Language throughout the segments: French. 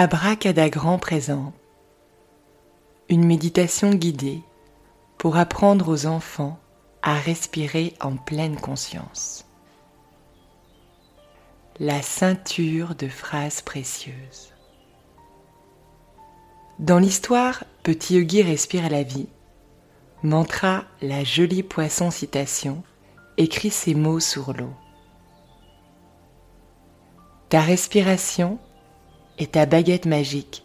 Abracadagran présent. Une méditation guidée pour apprendre aux enfants à respirer en pleine conscience. La ceinture de phrases précieuses. Dans l'histoire Petit Huggy respire la vie, Mantra, la jolie poisson citation, écrit ces mots sur l'eau. Ta respiration est ta baguette magique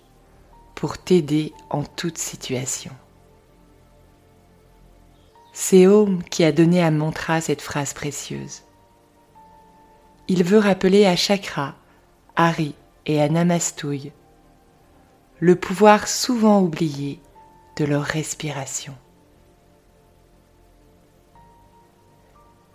pour t'aider en toute situation. C'est Om qui a donné à Mantra cette phrase précieuse. Il veut rappeler à Chakra, Hari et à Namastouille le pouvoir souvent oublié de leur respiration.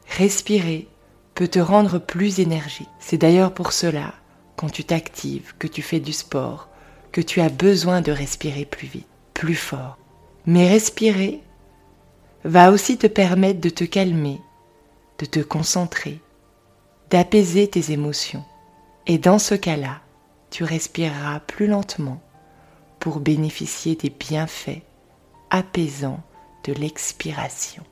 Respirer peut te rendre plus énergique. C'est d'ailleurs pour cela, quand tu t'actives, que tu fais du sport, que tu as besoin de respirer plus vite, plus fort. Mais respirer va aussi te permettre de te calmer, de te concentrer, d'apaiser tes émotions. Et dans ce cas-là, tu respireras plus lentement pour bénéficier des bienfaits apaisants de l'expiration.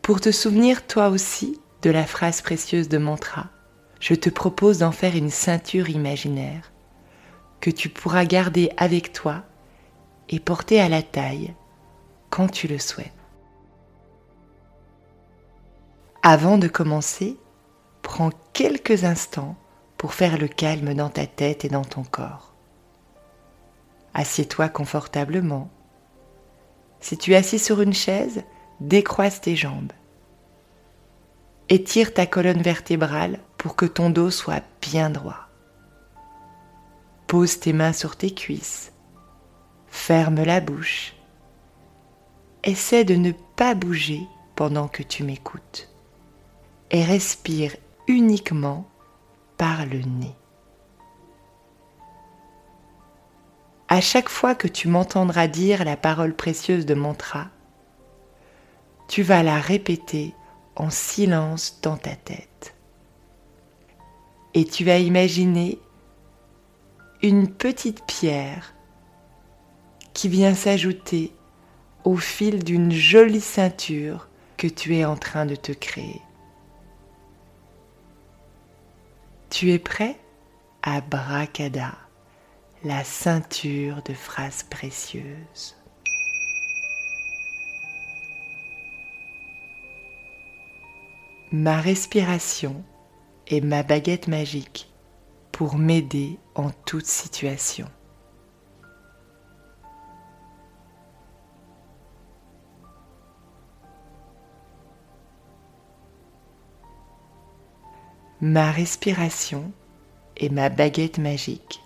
Pour te souvenir toi aussi de la phrase précieuse de mantra, je te propose d'en faire une ceinture imaginaire que tu pourras garder avec toi et porter à la taille quand tu le souhaites. Avant de commencer, prends quelques instants pour faire le calme dans ta tête et dans ton corps. Assieds-toi confortablement. Si tu es assis sur une chaise, décroise tes jambes. Étire ta colonne vertébrale pour que ton dos soit bien droit. Pose tes mains sur tes cuisses. Ferme la bouche. Essaie de ne pas bouger pendant que tu m'écoutes. Et respire uniquement par le nez. À chaque fois que tu m'entendras dire la parole précieuse de mantra, tu vas la répéter en silence dans ta tête. Et tu vas imaginer une petite pierre qui vient s'ajouter au fil d'une jolie ceinture que tu es en train de te créer. Tu es prêt? À Bracada, la ceinture de phrases précieuses. Ma respiration est ma baguette magique pour m'aider en toute situation. Ma respiration est ma baguette magique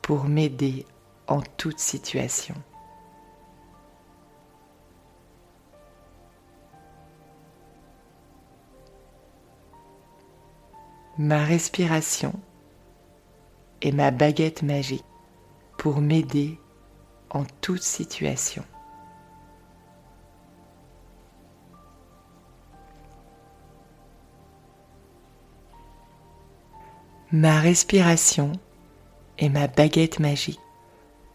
pour m'aider en toute situation. Ma respiration est ma baguette magique pour m'aider en toute situation. Ma respiration est ma baguette magique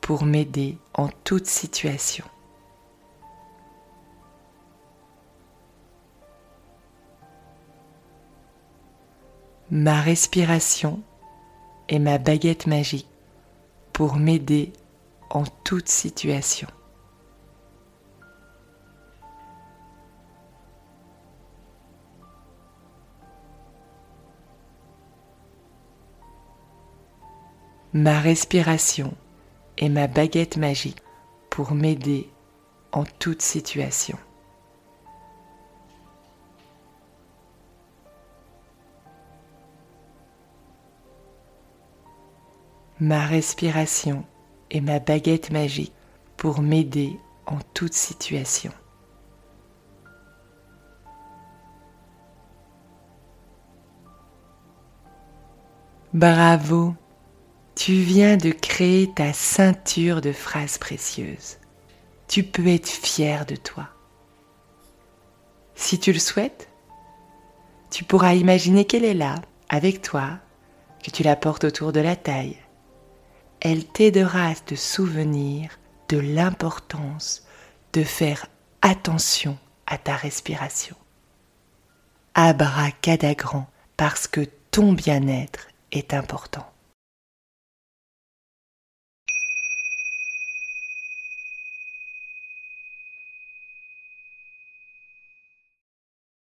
pour m'aider en toute situation. Ma respiration est ma baguette magique pour m'aider en toute situation. Ma respiration est ma baguette magique pour m'aider en toute situation. Ma respiration est ma baguette magique pour m'aider en toute situation. Bravo, tu viens de créer ta ceinture de phrases précieuses. Tu peux être fier de toi. Si tu le souhaites, tu pourras imaginer qu'elle est là, avec toi, que tu la portes autour de la taille. Elle t'aidera à te souvenir de l'importance de faire attention à ta respiration. Abracadagrand parce que ton bien-être est important.